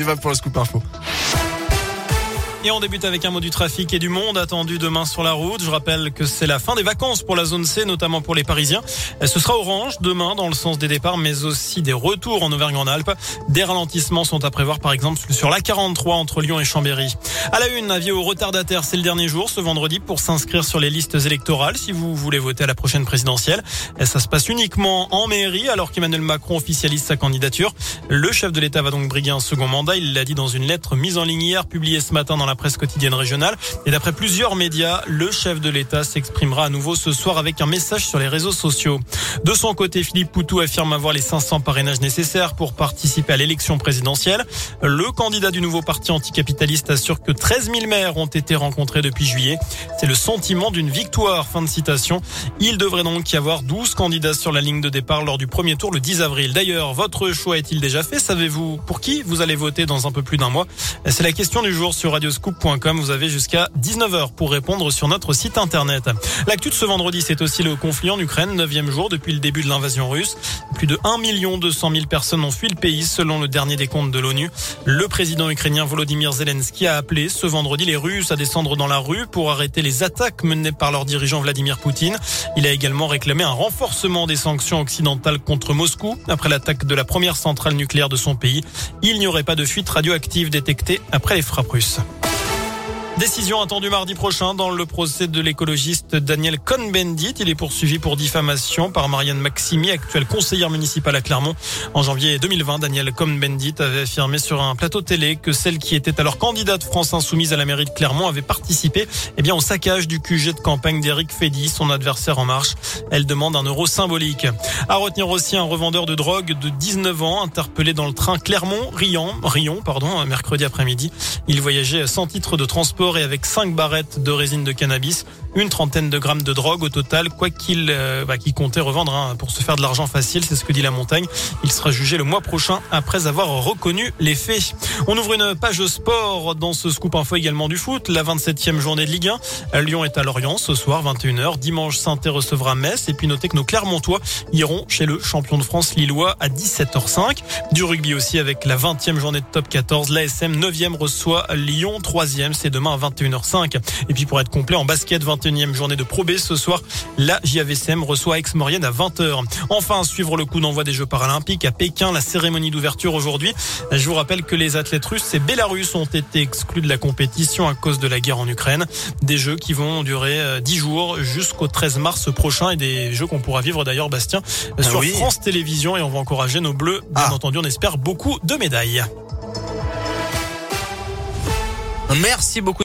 y va pour le scoop info. Et on débute avec un mot du trafic et du monde attendu demain sur la route. Je rappelle que c'est la fin des vacances pour la zone C, notamment pour les Parisiens. Ce sera orange demain dans le sens des départs, mais aussi des retours en Auvergne-en-Alpes. Des ralentissements sont à prévoir, par exemple, sur la 43 entre Lyon et Chambéry. À la une, avis aux retardataires, c'est le dernier jour ce vendredi pour s'inscrire sur les listes électorales si vous voulez voter à la prochaine présidentielle. Ça se passe uniquement en mairie alors qu'Emmanuel Macron officialise sa candidature. Le chef de l'État va donc briguer un second mandat. Il l'a dit dans une lettre mise en ligne hier, publiée ce matin dans la presse quotidienne régionale. Et d'après plusieurs médias, le chef de l'État s'exprimera à nouveau ce soir avec un message sur les réseaux sociaux. De son côté, Philippe Poutou affirme avoir les 500 parrainages nécessaires pour participer à l'élection présidentielle. Le candidat du nouveau parti anticapitaliste assure que 13 000 maires ont été rencontrés depuis juillet. C'est le sentiment d'une victoire. Fin de citation. Il devrait donc y avoir 12 candidats sur la ligne de départ lors du premier tour le 10 avril. D'ailleurs, votre choix est-il déjà fait? Savez-vous pour qui vous allez voter dans un peu plus d'un mois? C'est la question du jour sur vous avez jusqu'à 19h pour répondre sur notre site internet. L'actu de ce vendredi, c'est aussi le conflit en Ukraine, neuvième jour depuis le début de l'invasion russe. Plus de 1 200 000 personnes ont fui le pays selon le dernier décompte de l'ONU. Le président ukrainien Volodymyr Zelensky a appelé ce vendredi les Russes à descendre dans la rue pour arrêter les attaques menées par leur dirigeant Vladimir Poutine. Il a également réclamé un renforcement des sanctions occidentales contre Moscou après l'attaque de la première centrale nucléaire de son pays. Il n'y aurait pas de fuite radioactive détectée après les frappes russes. Décision attendue mardi prochain dans le procès de l'écologiste Daniel Cohn-Bendit. Il est poursuivi pour diffamation par Marianne Maximi, actuelle conseillère municipale à Clermont. En janvier 2020, Daniel Cohn-Bendit avait affirmé sur un plateau télé que celle qui était alors candidate France Insoumise à la mairie de Clermont avait participé eh bien, au saccage du QG de campagne d'Éric Fédy, son adversaire en marche. Elle demande un euro symbolique. À retenir aussi un revendeur de drogue de 19 ans interpellé dans le train Clermont-Rion, Rion, pardon, mercredi après-midi. Il voyageait sans titre de transport et avec 5 barrettes de résine de cannabis, une trentaine de grammes de drogue au total, quoi qu'il euh, bah, comptait revendre hein, pour se faire de l'argent facile, c'est ce que dit la montagne. Il sera jugé le mois prochain après avoir reconnu les faits. On ouvre une page sport dans ce scoop info également du foot, la 27e journée de Ligue 1. Lyon est à Lorient ce soir 21h, dimanche saint recevra Metz et puis notez que nos Clermontois iront chez le champion de France Lillois à 17h05. Du rugby aussi avec la 20e journée de top 14, l'ASM 9e reçoit Lyon 3e, c'est demain à 21h05. Et puis pour être complet en basket 21e journée de Pro B ce soir, la JAVCM reçoit Aix-Maurienne à 20h. Enfin, suivre le coup d'envoi des Jeux paralympiques à Pékin, la cérémonie d'ouverture aujourd'hui. Je vous rappelle que les athlètes russes et bélarusses ont été exclus de la compétition à cause de la guerre en Ukraine. Des Jeux qui vont durer 10 euh, jours jusqu'au 13 mars prochain et des Jeux qu'on pourra vivre d'ailleurs, Bastien, ah sur France Télévisions et on va encourager nos Bleus. Bien ah. entendu, on espère beaucoup de médailles. Merci beaucoup.